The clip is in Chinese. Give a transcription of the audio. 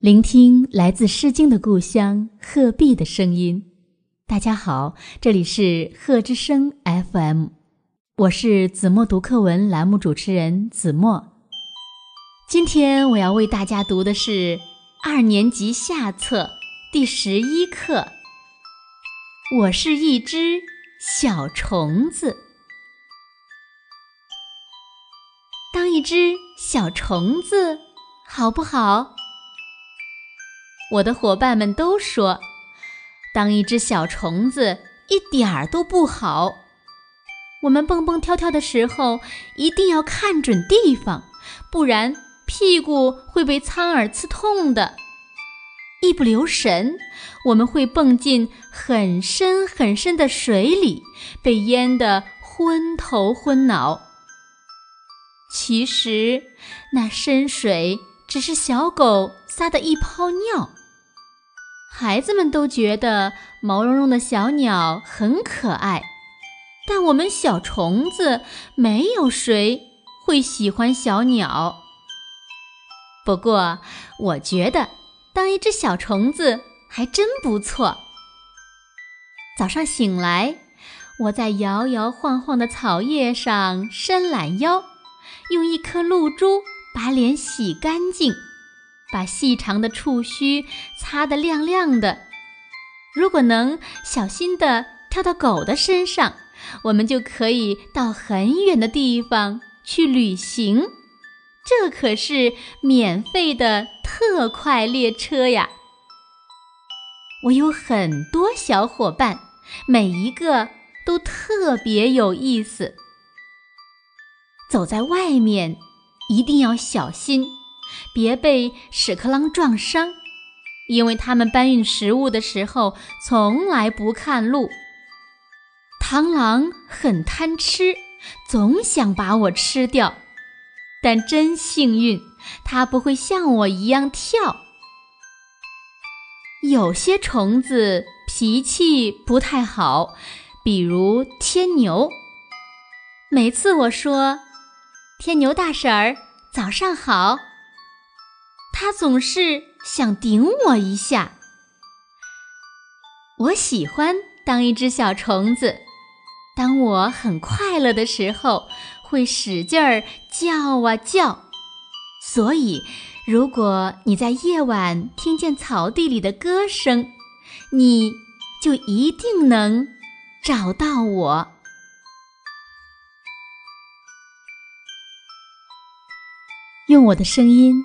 聆听来自《诗经》的故乡鹤壁的声音。大家好，这里是鹤之声 FM，我是子墨读课文栏目主持人子墨。今天我要为大家读的是二年级下册第十一课。我是一只小虫子，当一只小虫子好不好？我的伙伴们都说，当一只小虫子一点儿都不好。我们蹦蹦跳跳的时候，一定要看准地方，不然屁股会被苍耳刺痛的。一不留神，我们会蹦进很深很深的水里，被淹得昏头昏脑。其实，那深水只是小狗撒的一泡尿。孩子们都觉得毛茸茸的小鸟很可爱，但我们小虫子没有谁会喜欢小鸟。不过，我觉得当一只小虫子还真不错。早上醒来，我在摇摇晃晃的草叶上伸懒腰，用一颗露珠把脸洗干净。把细长的触须擦得亮亮的。如果能小心地跳到狗的身上，我们就可以到很远的地方去旅行。这可是免费的特快列车呀！我有很多小伙伴，每一个都特别有意思。走在外面，一定要小心。别被屎壳郎撞伤，因为他们搬运食物的时候从来不看路。螳螂很贪吃，总想把我吃掉，但真幸运，它不会像我一样跳。有些虫子脾气不太好，比如天牛。每次我说：“天牛大婶儿，早上好。”他总是想顶我一下。我喜欢当一只小虫子，当我很快乐的时候，会使劲儿叫啊叫。所以，如果你在夜晚听见草地里的歌声，你就一定能找到我。用我的声音